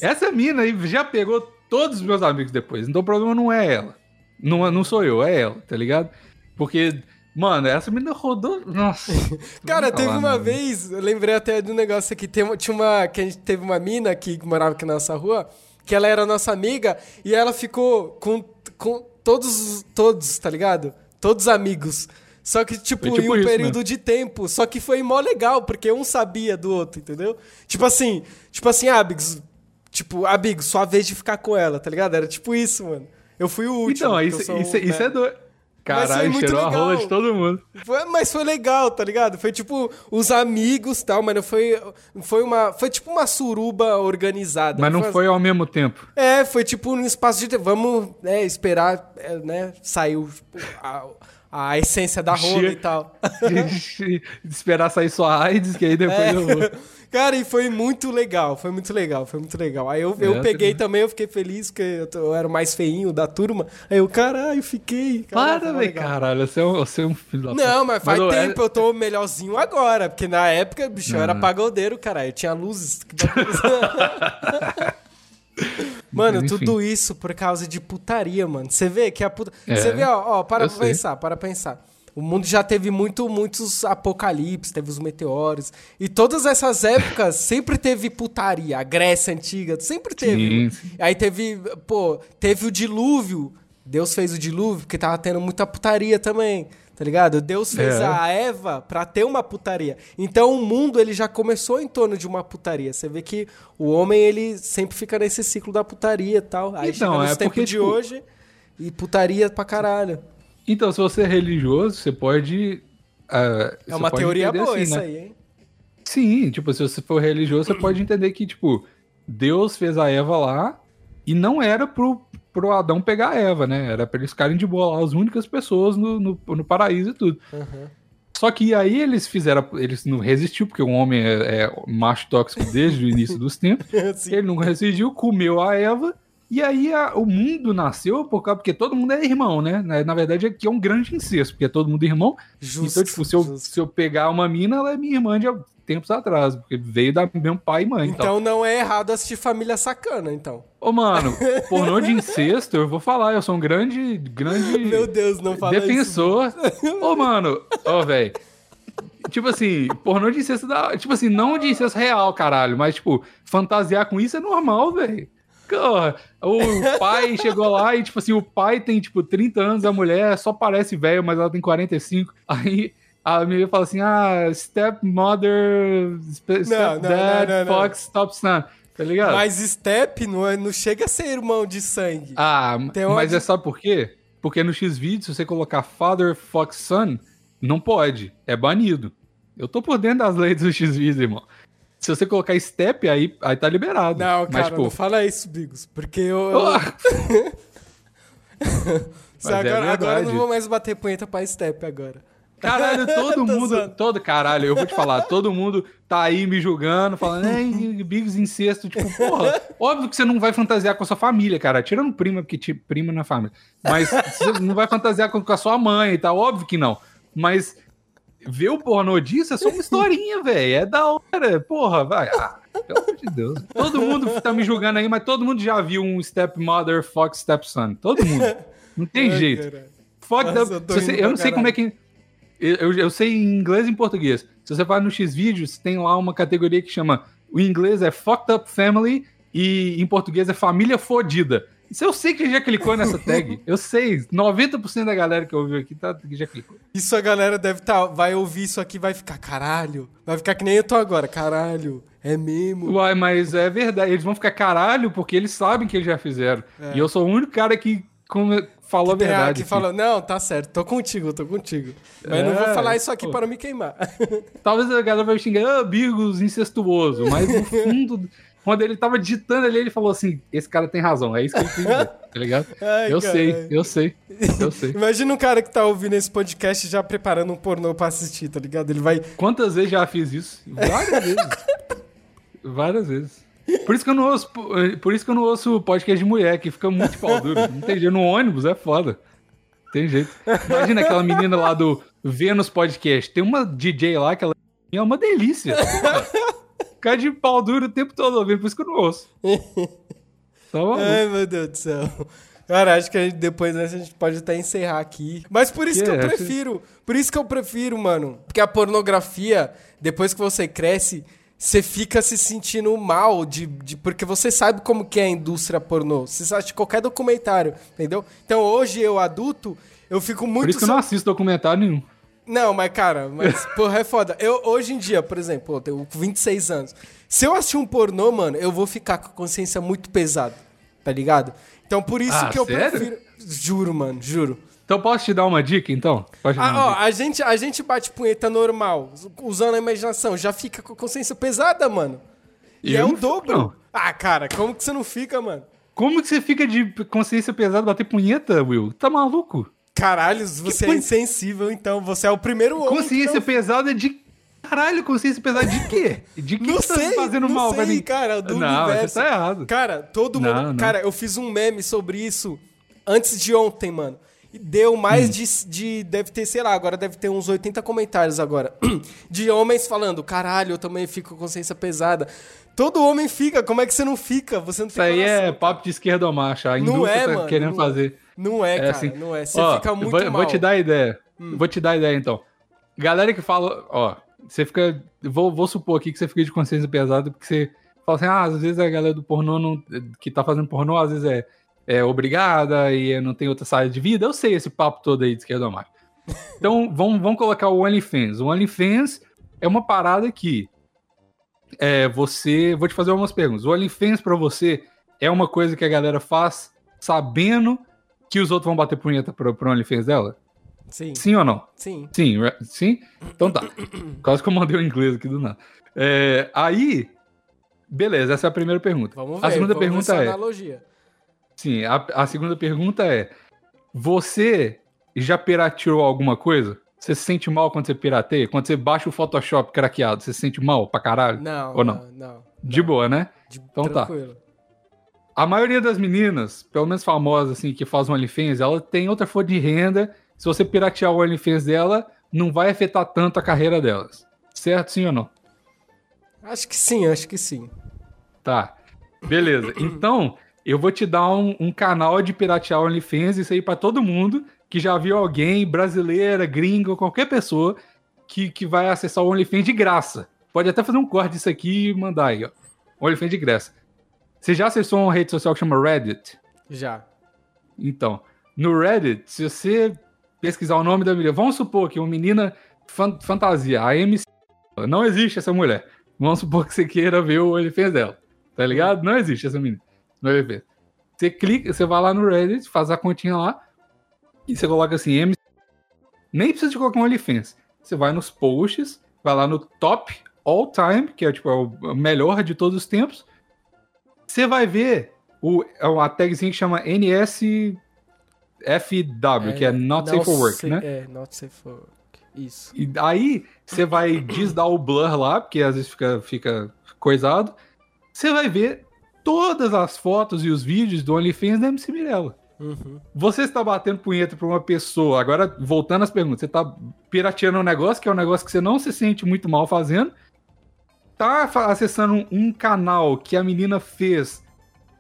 Essa mina aí já pegou todos os meus amigos depois. Então o problema não é ela. Não, não sou eu, é ela, tá ligado? Porque, mano, essa menina rodou. Nossa. Cara, teve uma não. vez, eu lembrei até de um negócio aqui, tem tinha uma, que a gente teve uma mina aqui que morava aqui na nossa rua, que ela era nossa amiga, e ela ficou com, com todos, todos, tá ligado? Todos amigos. Só que, tipo, Foi tipo em um período mesmo. de tempo. Só que foi mó legal, porque um sabia do outro, entendeu? Tipo assim, tipo assim, ah, Bigos, tipo, ah, Bigos, sua vez de ficar com ela, tá ligado? Era tipo isso, mano. Eu fui o último. Então, isso, sou isso, um, isso né? é doido. Caralho, cheirou a rola legal. de todo mundo. Foi- mas foi legal, tá ligado? Foi tipo os amigos e tal, mas não foi, foi uma. Foi tipo uma suruba organizada. Mas não Foi- foi ao mesmo tempo. É, foi tipo num espaço de. tempo. Vamos né, esperar, é, né? Sair o- a, a essência da rola e tal. De esperar sair só a AIDS, que aí depois É. eu vou. Cara, e foi muito legal, foi muito legal, foi muito legal. Aí eu, eu É, peguei tá- também, eu fiquei feliz, porque eu, eu era o mais feinho da turma. Aí eu, caralho, fiquei. caralho, Para, velho, caralho. Você é, um, você é um filho da. Não, mas faz eu- é- tempo, eu tô melhorzinho agora. Porque na época, bicho, eu era pagodeiro, caralho. Eu tinha luzes. mano, Mas, enfim. tudo isso por causa de putaria, mano. Você vê que a puta. É, Você vê, ó, ó para pra sei. pensar, para pensar. O mundo já teve muito, muitos apocalipses, teve os meteoros. E todas essas épocas sempre teve putaria. A Grécia Antiga sempre teve. Sim. Aí teve, pô, teve o dilúvio. Deus fez o dilúvio porque tava tendo muita putaria também, tá ligado? Deus fez É. a Eva pra ter uma putaria. Então o mundo ele já começou em torno de uma putaria. Você vê que o homem ele sempre fica nesse ciclo da putaria e tal. Aí Então, chega nos é tempos de tipo, hoje e putaria pra caralho. Então, se você é religioso, você pode. ah, É uma pode teoria boa assim, isso né? aí, hein? Sim, tipo, se você for religioso, você pode entender que, tipo, Deus fez a Eva lá e não era pro, pro Adão pegar a Eva, né? Era pra eles ficarem de boa lá, as únicas pessoas no, no, no paraíso e tudo. Uhum. Só que aí eles fizeram, eles não resistiu, porque o homem é, é macho tóxico desde o início dos tempos. Ele não resistiu, comeu a Eva. E aí a- o mundo nasceu por causa, porque todo mundo é irmão, né? Na, verdade aqui é um grande incesto, porque é todo mundo irmão. Justo, então, tipo, se eu, justo. se eu pegar uma mina, ela é minha irmã de tempos atrás, porque veio da mesmo pai e mãe. Então, Então não é errado assistir Família Sacana, então. ô mano, pornô de incesto, eu vou falar, eu sou um grande, grande Meu Deus, não fala isso. defensor. Ô, mano, ô, velho. Tipo assim, pornô de incesto da. Tipo assim, não de incesto real, caralho, mas, tipo, fantasiar com isso é normal, velho. O pai chegou lá e, tipo assim, o pai tem, tipo, 30 anos, a mulher só parece velho, mas ela tem 45. Aí a menina fala assim: ah, stepmother, stepdad, fox, stepson. Tá ligado? Mas Step não, é- não chega a ser irmão de sangue. Ah, Tem mas onde- é só por quê? Porque no X-Video, se você colocar Father Fox Son, não pode. É banido. Eu tô por dentro das leis do X-Video, irmão. Se você colocar Step, aí, aí tá liberado. Não, mas, cara, tipo, não fala isso, Bigos. Porque eu. eu- Ah! Só Mas é agora, agora eu não vou mais bater punheta pra Step agora. Caralho, todo mundo. zoando. Todo, caralho, eu vou te falar, todo mundo tá aí me julgando, falando, ai, Bigos incesto. Tipo, porra, óbvio que você não vai fantasiar com a sua família, cara. Tirando prima, porque tipo, prima na família. Mas você não vai fantasiar com, com a sua mãe e tal, óbvio que não. Mas ver o pornô disso é só uma historinha, velho. É da hora. Porra, vai. Ah, pelo amor de Deus. Todo mundo tá me julgando aí, mas todo mundo já viu um stepmother, fox, stepson. Todo mundo. Não tem Ai, jeito. Fuck Nossa, eu eu não sei como é que. Eu, eu- eu sei em inglês e em português. Se você vai no X-Vídeos, tem lá uma categoria que chama. O inglês é Fucked Up Family e em português é Família Fodida. Eu sei que já clicou nessa tag. Eu sei. 90% da galera que ouviu aqui tá, que já clicou. Isso a galera deve tá, vai ouvir isso aqui e vai ficar, caralho. Vai ficar que nem eu tô agora, caralho. É mesmo. Uai, mas é verdade. Eles vão ficar caralho porque eles sabem que eles já fizeram. É. E eu sou o único cara que como falou a verdade. que falou, não, tá certo, tô contigo, tô contigo. Mas não vou É, falar isso aqui pô. para me queimar. Talvez a galera vai xingar, ah, Bigos incestuoso, mas no fundo, quando ele tava digitando ali, ele falou assim: esse cara tem razão, é isso que ele quis dizer, tá ligado? Ai, eu sei, caralho. eu sei, eu sei. Imagina um cara que tá ouvindo esse podcast já preparando um pornô pra assistir, tá ligado? Ele vai. Quantas vezes já fiz isso? Várias vezes. Várias vezes. Por isso que eu não ouço, por isso que eu não ouço podcast de mulher, que fica muito pau duro. Não tem jeito. No ônibus é foda. Tem jeito. Imagina aquela menina lá do Vênus Podcast. Tem uma DJ lá que ela é uma delícia. Ficar de pau duro o tempo todo ouvindo, por isso que eu não ouço. Tá maluco. Ai, meu Deus do céu. Cara, acho que a gente, depois dessa a gente pode até encerrar aqui. Mas por isso que, Que eu é? prefiro. Por isso que eu prefiro, mano. Porque a pornografia, depois que você cresce, você fica se sentindo mal de, de porque você sabe como que é a indústria pornô. Você sabe de qualquer documentário, entendeu? Então hoje eu adulto, eu fico muito Por isso que eu não assisto documentário nenhum. Não, mas cara, mas porra, é foda. Eu, hoje em dia, por exemplo, eu tenho 26 anos. Se eu assistir um pornô, mano, eu vou ficar com a consciência muito pesada, tá ligado? Então por isso Ah, que eu sério? prefiro. Juro, mano, juro. Então posso te dar uma dica, então? Pode Ah, ó, dica. a gente, a gente bate punheta normal, usando a imaginação, já fica com a consciência pesada, mano. E Eu é o dobro. não. Ah, cara, como que você não fica, mano? Como que você fica de consciência pesada bater punheta, Will? Tá maluco? Caralho, você é coisa- insensível, então. Você é o primeiro homem. que Consciência não- pesada de. Caralho, consciência pesada de quê? De que Não que tá sei, fazendo não mal sei, pra mim? cara, do não, universo. você tá errado. Cara, todo mundo. Não. Cara, eu fiz um meme sobre isso antes de ontem, mano. E deu Hum. mais de, de. Deve ter, sei lá, agora deve ter uns 80 comentários agora. De homens falando, caralho, eu também fico com consciência pesada. Todo homem fica, como é que você não fica? Você não Isso aí é coração. papo de esquerda macho. A Não indústria é, tá mano. querendo não fazer. É. Não é, É cara, assim. não é. Você Ó, fica muito vou, mal. Hum. Vou te dar a ideia. Vou te dar a ideia, então. Galera que fala, ó, você fica. Vou, vou supor aqui que você fica de consciência pesada, porque você fala assim, ah, às vezes a galera do pornô não, que tá fazendo pornô, às vezes é, é obrigada e não tem outra saída de vida. Eu sei esse papo todo aí de esquerda macho. Então, vamos, vamos colocar o OnlyFans. O OnlyFans é uma parada que é, você. Vou te fazer algumas perguntas. O OnlyFans pra você é uma coisa que a galera faz sabendo que os outros vão bater punheta pro, pro OnlyFans dela? Sim, Sim ou não? sim. Sim, sim? Então tá. Quase que eu mandei o inglês aqui do nada. É, aí, beleza, essa é a primeira pergunta. Vamos ver. a segunda vamos pergunta é. analogia. Sim, a, a segunda pergunta é: Você já pirateou alguma coisa? Você se sente mal quando você pirateia? Quando você baixa o Photoshop craqueado, você se sente mal pra caralho? Não, Ou não? não, não. De boa, né? De- Então tá. tranquilo. A maioria das meninas, pelo menos famosas, assim, que fazem OnlyFans, ela tem outra fonte de renda. Se você piratear o OnlyFans dela, não vai afetar tanto a carreira delas. Certo, sim ou não? Acho que sim, acho que sim. Tá. Beleza. Então, eu vou te dar um, um canal de piratear OnlyFans, isso aí pra todo mundo que já viu alguém, brasileira, gringo, qualquer pessoa, que, que vai acessar o OnlyFans de graça. Pode até fazer um corte disso aqui e mandar aí, ó. OnlyFans de graça. Você já acessou uma rede social que chama Reddit? Já. Então, no Reddit, se você pesquisar o nome da menina, vamos supor que uma menina fan- fantasia, a MC, não existe essa mulher. Vamos supor que você queira ver o OnlyFans dela, tá ligado? Não existe essa menina no OnlyFans. Você clica, você vai lá no Reddit, faz a continha lá, e você coloca assim, MC. Nem precisa de colocar um OnlyFans. Você vai nos posts, vai lá no top all time, que é tipo é o melhor de todos os tempos. Você vai ver o, é uma tagzinha que chama NSFW, que é Not Safe for Work, né? É, not safe for work. Isso. E aí você vai desdar o blur lá, porque às vezes fica, fica coisado. Você vai ver todas as fotos e os vídeos do OnlyFans da MC Mirella. Uhum. Você está batendo punheta para uma pessoa. Agora, voltando às perguntas, você está pirateando um negócio que é um negócio que você não se sente muito mal fazendo. Tá acessando um, canal que a menina fez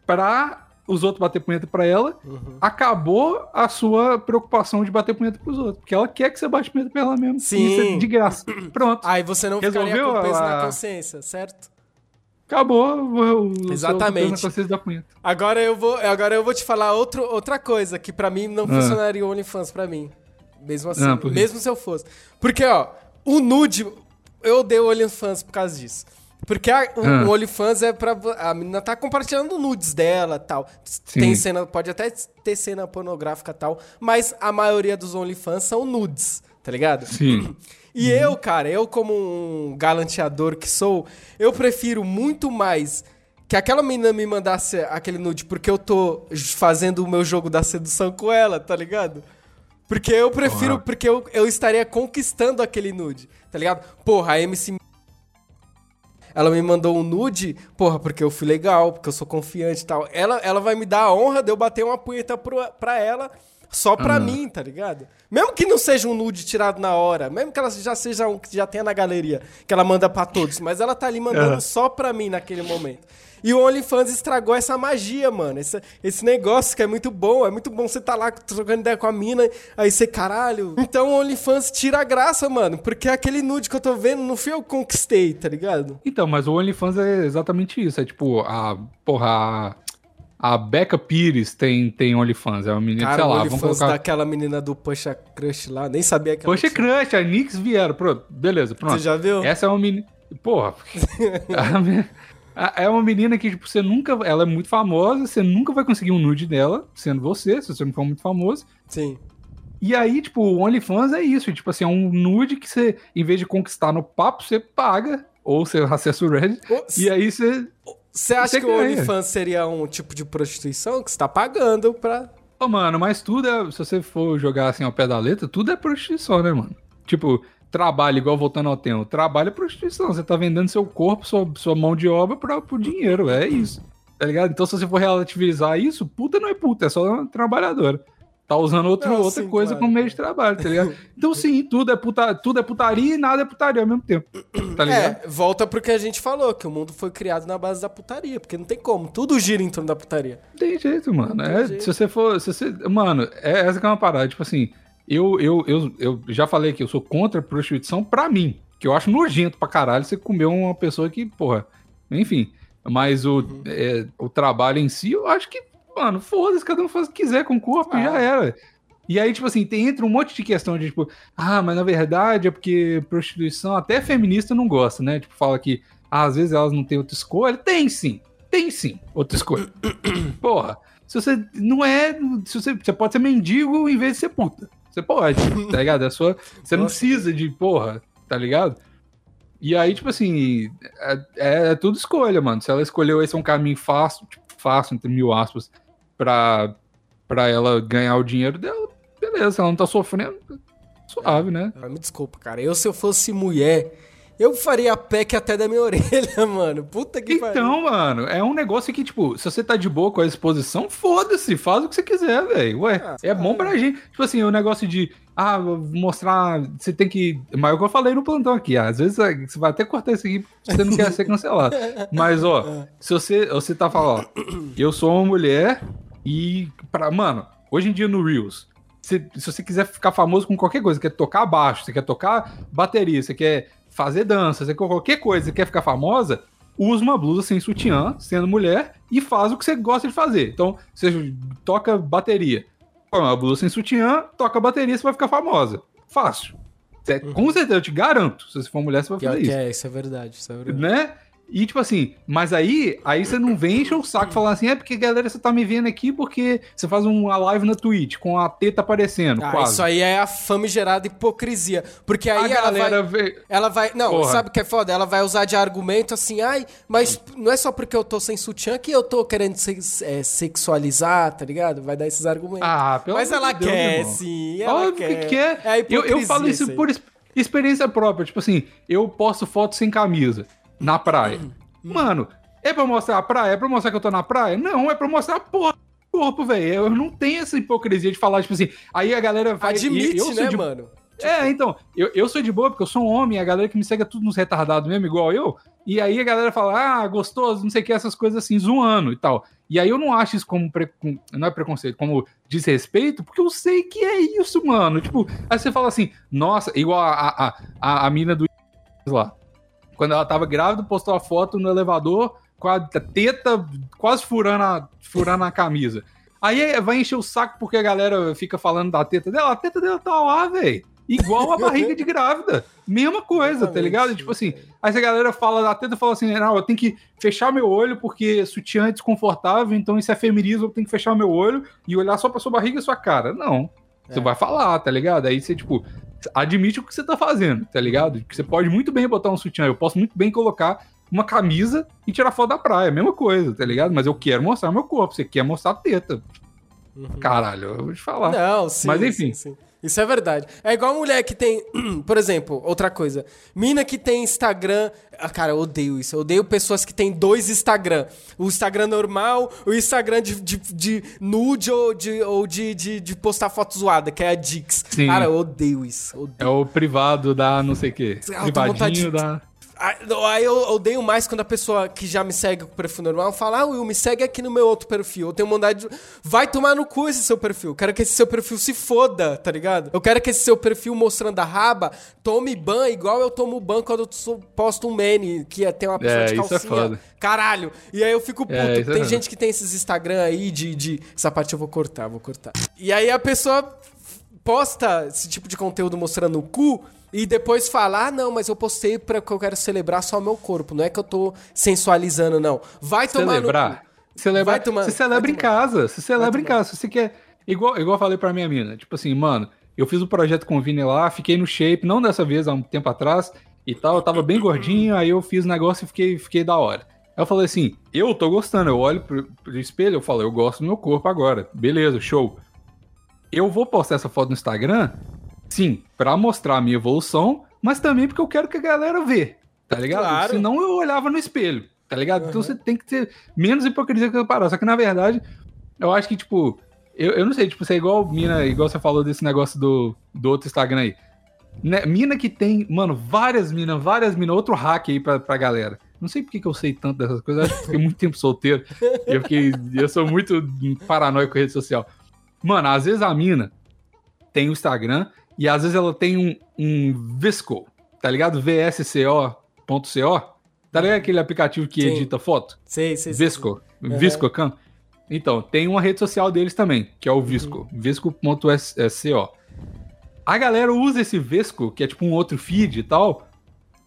para os outros bater punheta para ela. Uhum. Acabou a sua preocupação de bater punheta pros outros. Porque ela quer que você bate punheta pra ela mesmo. Sim. Isso é de graça. Pronto. Aí você não ficaria Resolveu com peso a- na consciência, certo? Acabou o, Exatamente. seu da punheta. Agora eu vou, agora eu vou te falar outro, outra coisa que pra mim não Ah. funcionaria o OnlyFans pra mim. Mesmo assim, Ah, mesmo se eu fosse. Porque, ó, o nude, eu odeio o OnlyFans por causa disso. Porque a, o, Ah. o OnlyFans é pra. A menina tá compartilhando nudes dela tal. Sim. Tem cena, pode até ter cena pornográfica tal, mas a maioria dos OnlyFans são nudes, tá ligado? Sim. E eu, cara, eu como um galanteador que sou, eu prefiro muito mais que aquela menina me mandasse aquele nude porque eu tô fazendo o meu jogo da sedução com ela, tá ligado? Porque eu prefiro, porque eu, eu estaria conquistando aquele nude, tá ligado? Porra, a MC ela me mandou um nude, porra, porque eu fui legal, porque eu sou confiante e tal. Ela, ela vai me dar a honra de eu bater uma punheta pro, pra ela só pra mim, tá ligado? Mesmo que não seja um nude tirado na hora, mesmo que ela já seja um que já tenha na galeria, que ela manda pra todos, mas ela tá ali mandando só pra mim naquele momento. E o OnlyFans estragou essa magia, mano. Esse, esse negócio que é muito bom. É muito bom você tá lá trocando ideia com a mina, aí você, caralho. Então o OnlyFans tira a graça, mano. Porque aquele nude que eu tô vendo não fui eu que conquistei, tá ligado? Então, mas o OnlyFans é exatamente isso. É tipo, a. Porra, a. Becca Pires tem, tem OnlyFans. É uma menina, Cara, sei lá, vamos OnlyFans colocar. daquela menina do Puxa Crush lá, nem sabia que tinha. Crush, a Nix vieram. Pronto, beleza, pronto. Você já viu? Essa é uma menina. Porra. é uma menina que, tipo, você nunca. Ela é muito famosa, você nunca vai conseguir um nude dela, sendo você, se você não for muito famoso. Sim. E aí, tipo, o OnlyFans é isso. Tipo assim, é um nude que você, em vez de conquistar no papo, você paga. Ou você acessa o Reddit. Ô, E aí você. Você acha Você que o ganha. OnlyFans seria um tipo de prostituição que você tá pagando pra. Ô, mano, mas tudo é. Se você for jogar assim ao pé da letra, tudo é prostituição, né, mano? Tipo, trabalho, igual voltando ao tema. Trabalho é prostituição. Você tá vendendo seu corpo, sua, sua mão de obra pra, por dinheiro. É isso. Tá ligado? Então, se você for relativizar isso, puta não é puta, é só uma trabalhadora. Tá usando outro, Não, outra sim, coisa claro. como meio de trabalho, tá ligado? Então, sim, tudo é, puta, tudo é putaria e nada é putaria ao mesmo tempo. Tá ligado? É, volta pro que a gente falou, que o mundo foi criado na base da putaria, porque não tem como, tudo gira em torno da putaria. Tem jeito, mano. É, jeito. Se você for. Se você, mano, é, essa que é uma parada. Tipo assim, eu, eu, eu, eu já falei que eu sou contra a prostituição pra mim. Que eu acho nojento pra caralho você comer uma pessoa que, porra. Enfim. Mas o, Uhum. é, o trabalho em si, eu acho que, mano, foda-se, cada um faz o que quiser com o corpo e já Ah. era. E aí, tipo assim, tem, entra um monte de questão de, tipo, ah, mas na verdade é porque prostituição, até feminista não gosta, né? Tipo, fala que ah, às vezes elas não têm outra escolha. Tem sim, tem sim outra escolha. Porra, se você não é. Se você, você pode ser mendigo em vez de ser puta. Você pode, tá ligado? É sua, você não precisa de, porra, tá ligado? E aí, tipo assim, é, é tudo escolha, mano. Se ela escolheu esse é um caminho fácil, tipo, fácil, entre mil aspas, pra, pra ela ganhar o dinheiro dela, beleza, ela não tá sofrendo, suave, né? Ah, me desculpa, cara. Eu, se eu fosse mulher, eu faria a PEC até da minha orelha, mano. Puta que pariu. Então, mano, é um negócio que, tipo, se você tá de boa com a exposição, foda-se, faz o que você quiser, velho. Ué, Ah, é bom pra gente. Tipo assim, o negócio de, ah, vou mostrar, você tem que. Mas é o que eu falei no plantão aqui, às vezes é, você vai até cortar isso aqui porque você não quer ser cancelado. Mas, ó, se você, você tá falando, ó, eu sou uma mulher e, pra, mano, hoje em dia no Reels, se, se você quiser ficar famoso com qualquer coisa, você quer tocar baixo, você quer tocar bateria, você quer fazer dança, você quer qualquer coisa, você quer ficar famosa, usa uma blusa sem sutiã, sendo mulher, e faz o que você gosta de fazer. Então, você toca bateria. Uma blusa sem sutiã, toca bateria, você vai ficar famosa. Fácil. Com certeza, eu te garanto. Se você for mulher, você vai fazer isso. é, isso é verdade, isso é verdade. Né? E tipo assim, mas aí, aí você não vem encher o saco falando assim, é porque galera, você tá me vendo aqui porque você faz uma live na Twitch com a teta aparecendo, Ah, quase. isso aí é a famigerada hipocrisia. Porque a aí ela galera vai. vê. Ela vai. Não, Porra. sabe o que é foda? Ela vai usar de argumento assim, ai, mas não é só porque eu tô sem sutiã que eu tô querendo se- é, sexualizar, tá ligado? Vai dar esses argumentos. Ah, pelo mas ela de Deus, quer, irmão. sim. Ela Óbvio quer. que quer. É a eu, eu falo isso por ex- experiência própria. Tipo assim, eu posto foto sem camisa na praia. Mano, é pra mostrar a praia? É pra mostrar que eu tô na praia? Não, é pra mostrar a porra do corpo, velho. Eu não tenho essa hipocrisia de falar, tipo assim, aí a galera vai. Admite, eu sou né, de- mano? É, então, eu, eu sou de boa porque eu sou um homem, a galera que me segue é tudo nos retardados mesmo, igual eu. E aí a galera fala, ah, gostoso, não sei o que, essas coisas assim, zoando e tal. E aí eu não acho isso como, pre- não é preconceito, como desrespeito, porque eu sei que é isso, mano. Tipo, aí você fala assim, nossa, igual a, a, a, a, a mina do lá. Quando ela tava grávida, postou a foto no elevador com a teta quase furando a, furando a camisa. Aí vai encher o saco porque a galera fica falando da teta dela. A teta dela tá lá, velho. igual a barriga de grávida. Mesma coisa, tá ligado? Exatamente. Tipo assim, aí se a galera fala, a teta fala assim, não, eu tenho que fechar meu olho porque sutiã é desconfortável, então isso é feminismo, eu tenho que fechar meu olho e olhar só pra sua barriga e sua cara. Não. Você É. vai falar, tá ligado? Aí você, tipo, admite o que você tá fazendo, tá ligado? Que você pode muito bem botar um sutiã, eu posso muito bem colocar uma camisa e tirar foto da praia, mesma coisa, tá ligado? Mas eu quero mostrar meu corpo, você quer mostrar a teta. Caralho, eu vou te falar. Não, sim. Mas enfim. sim, sim. Isso é verdade. É igual mulher que tem, por exemplo, outra coisa. Mina que tem Instagram. Ah, cara, eu odeio isso. Eu odeio pessoas que têm dois Instagram. O Instagram normal, o Instagram de, de, de nude ou, de, ou de, de, de postar foto zoada, que é a Dix. Sim. Cara, eu odeio isso. Odeio. É o privado da não sei o quê. Ah, Privadinho de- da. Aí aí eu odeio mais quando a pessoa que já me segue com o perfil normal fala, ah, Will, me segue aqui no meu outro perfil. Eu tenho vontade de. Vai tomar no cu esse seu perfil. Eu quero que esse seu perfil se foda, tá ligado? Eu quero que esse seu perfil mostrando a raba tome ban igual eu tomo ban quando eu posto um meme que é, tem uma pessoa É, de isso é calcinha. foda. Caralho. E aí eu fico puto. É, isso é tem gente que tem esses Instagram aí de, de. Essa parte eu vou cortar, vou cortar. E aí a pessoa posta esse tipo de conteúdo mostrando o cu e depois fala, ah, não, mas eu postei porque eu quero celebrar só o meu corpo. Não é que eu tô sensualizando, não. Vai tomar no Celebrar. cu. Celebrar. Vai tomar- Você celebra em casa. Você celebra em casa. Se você quer. Igual, igual eu falei pra minha mina. Tipo assim, mano, eu fiz o projeto com o Vini lá, fiquei no shape, não dessa vez, há um tempo atrás e tal. Eu tava bem gordinho, aí eu fiz o negócio e fiquei, fiquei da hora. Aí eu falei assim, eu tô gostando. Eu olho pro, pro espelho, eu falo, eu gosto do meu corpo agora. Beleza, show. Eu vou postar essa foto no Instagram, sim, pra mostrar a minha evolução, mas também porque eu quero que a galera vê, tá ligado? Claro. Senão eu olhava no espelho, tá ligado? Então você tem que ter menos hipocrisia que eu parar. Só que na verdade, eu acho que, tipo, eu, eu não sei, tipo, você é igual mina, igual você falou desse negócio do, do outro Instagram aí. Né, mina que tem, mano, várias minas, várias minas, outro hack aí pra, pra galera. Não sei por que eu sei tanto dessas coisas, acho que fiquei muito tempo solteiro. E eu fiquei. Eu sou muito paranoico com rede social. Mano, às vezes a mina tem o Instagram e às vezes ela tem um, um Visco, tá ligado? VSCO.co. Tá ligado aquele aplicativo que Sim. edita foto? Sei, sei, sei. Visco. Visco Cam. Então, tem uma rede social deles também, que é o Visco. Visco.co. A galera usa esse Visco, que é tipo um outro feed e tal,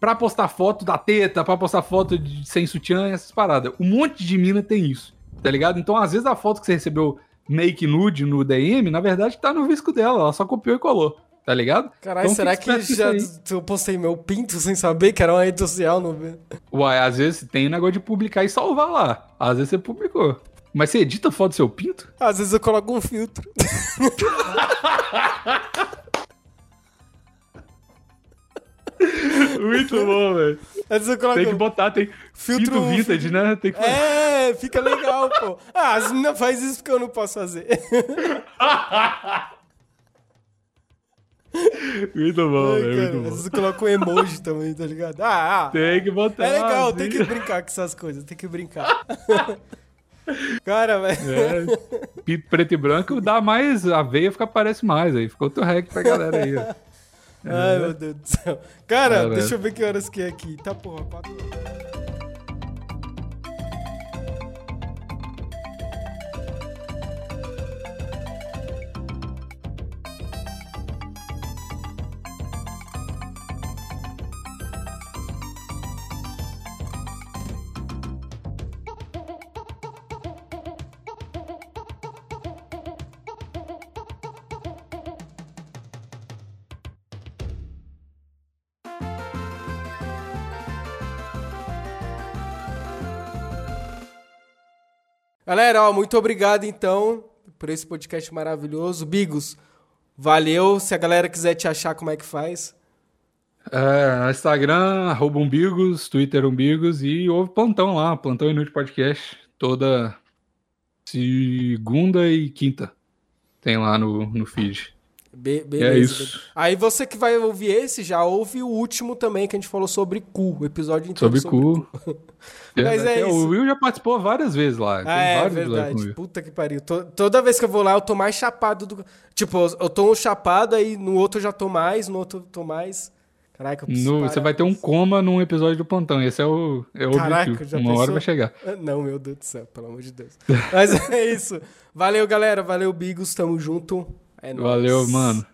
pra postar foto da teta, pra postar foto de, sem sutiã e essas paradas. Um monte de mina tem isso, tá ligado? Então, às vezes, a foto que você recebeu make nude no DM, na verdade, tá no Visco dela. Ela só copiou e colou, tá ligado? Caralho, Então, será que já eu postei meu pinto sem saber que era uma rede social? Não... Uai, às vezes tem negócio de publicar e salvar lá. Às vezes você publicou. Mas você edita foto do seu pinto? Às vezes eu coloco um filtro. Muito bom, velho. Coloco Tem que botar, tem Filtro- filtro vintage, né? Tem que É, fica legal, pô. Ah, as meninas fazem isso porque eu não posso fazer. Muito bom, Ai, velho. cara, Muito bom. eu coloco um emoji também, tá ligado? Ah, ah. Tem que botar. É legal, tem que brincar com essas coisas, tem que brincar. Cara, velho. É, preto e branco dá mais. A veia fica, aparece mais aí. Ficou outro hack pra galera aí, ó. Ai, meu Deus do céu. Cara, Caralho. deixa eu ver que horas que é aqui. Tá, porra, quatro horas. Galera, ó, muito obrigado então por esse podcast maravilhoso. Bigos, valeu. Se a galera quiser te achar, como é que faz? É, Instagram, arroba umbigos, Twitter umbigos e houve plantão lá, plantão inútil podcast, toda segunda e quinta. Tem lá no, no feed. Be é beleza. isso. Aí você que vai ouvir esse, já ouve o último também, que a gente falou sobre cu, o episódio inteiro Sobre cu. Mas é Até isso. O Will já participou várias vezes lá. Ah, é verdade. Puta que pariu. To- toda vez que eu vou lá, eu tô mais chapado do. Tipo, eu- tô um chapado, aí no outro eu já tô mais, no outro eu tô mais. Caraca, eu No- você vai ter um coma num episódio do plantão. Esse é o, é o Caraca, objetivo. já Uma hora pensou? vai chegar. Ah, Não, meu Deus do céu, pelo amor de Deus. Mas é isso. Valeu, galera. Valeu, Bigos. Tamo junto. É nóis. Valeu, mano.